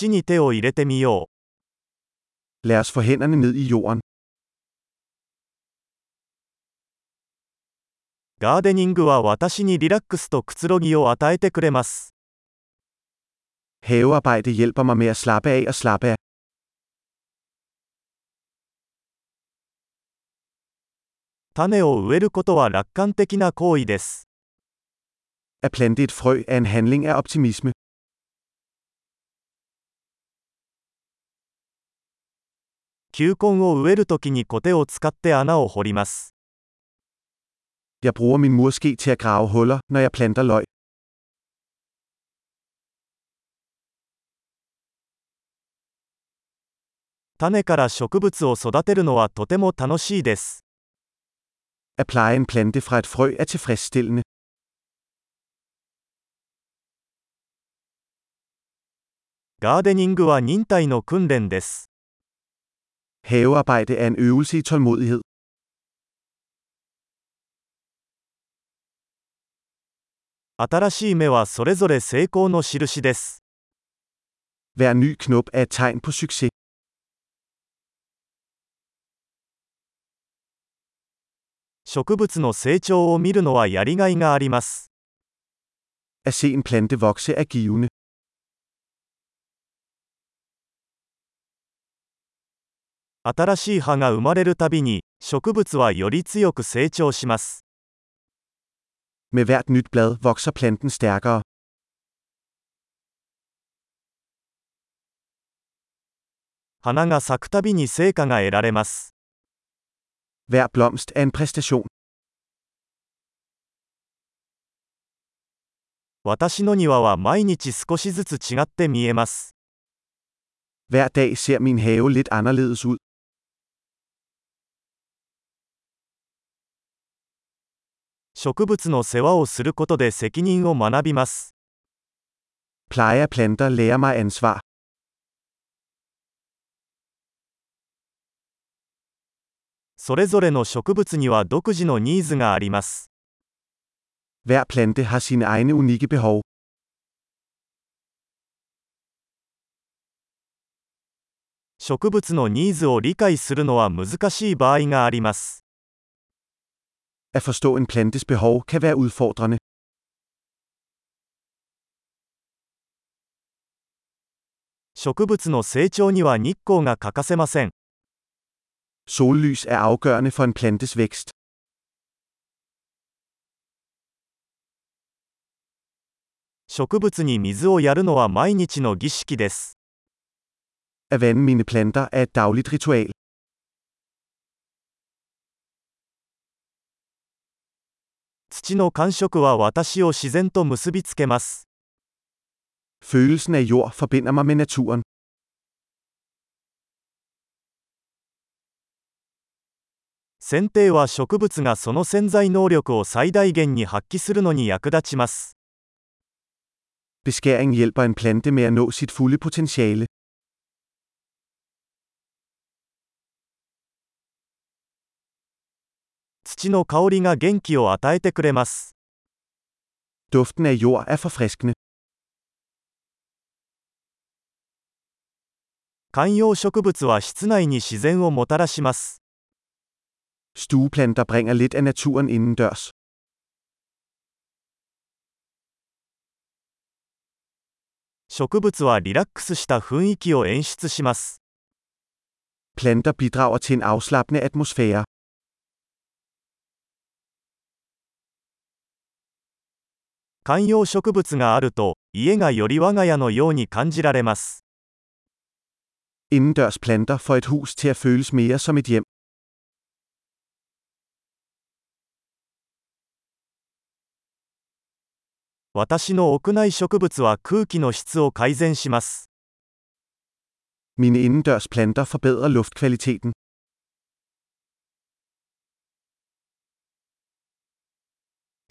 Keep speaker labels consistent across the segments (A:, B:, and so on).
A: 土に手を入れてみよう。
B: Lad os få hænderne ned i jorden.
A: ガーデニングは私にリラックスとくつろぎを与えてくれます。
B: Havearbejde hjælper mig med at slappe af og slappe af.
A: 種を植えることは楽観的な行為です。
B: At plante et frø er en handling af optimisme.
A: 球根を植えるときにコテを使って穴を掘ります。
B: Jeg bruger min murske til at grave huller, når jeg planter løg.
A: 種から植物を育てるのはとても楽しいです。
B: At pleje en plante fra et frø er tilfredsstillende.
A: ガーデニングは忍耐の訓練です。
B: Havearbejde er en øvelse i tålmodighed.
A: 新しい芽はそれぞれ成功の印です。
B: Hver ny knop er et tegn på succes.
A: 植物の成長を見るのはやりがいがあります。
B: At se en plante vokse er givende.
A: 新しい葉が生まれるたびに、植物はより強く成長します。
B: Med hvert nyt blad vokser planten stærkere.
A: 花が咲くたびに成果が得られます。
B: Hver blomst er en præstation.
A: 私の庭は毎日少しずつ違って見えます。
B: Hver dag ser min have lidt anderledes ud.
A: 植物の世話をすることで責任を学びます。
B: Pleje af planter lærer mig ansvar.
A: それぞれの植物には独自のニーズがあります。
B: Hver plante har sine egne unikke behov.
A: 植物のニーズを理解するのは難しい場合があります。
B: At forstå en plantes behov kan være udfordrende.
A: 植物の成長には日光が欠かせません。
B: Sollys er afgørende for en plantes vækst.
A: 植物に水をやるのは毎日の儀式です。
B: At vande mine planter er et dagligt ritual.
A: 土の感触は私を自然と結びつけます。
B: Følelsen af jord forbinder mig med naturen.
A: 剪定は植物がその潜在能力を最大限に発揮するのに役立ちます。
B: Beskæring hjælper en plante med at nå sit fulde potentiale.
A: 土の香りが元気を与えてくれます。
B: Duften af jord er forfriskende.
A: 観葉植物は室内に自然をもたらします。
B: Stueplanter bringer lidt af naturen indendørs.
A: 植物はリラックスした雰囲気を演出します。
B: Planter bidrager til en afslappende atmosfære.
A: 観葉植物があると、家がより我が家のように感じられます。
B: Indendørs planter får et hus til at føles mere som et hjem.
A: 私の屋内植物は空気の質を改善します。
B: Mine indendørs planter forbedrer luftkvaliteten.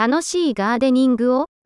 C: 楽しいガーデニングを？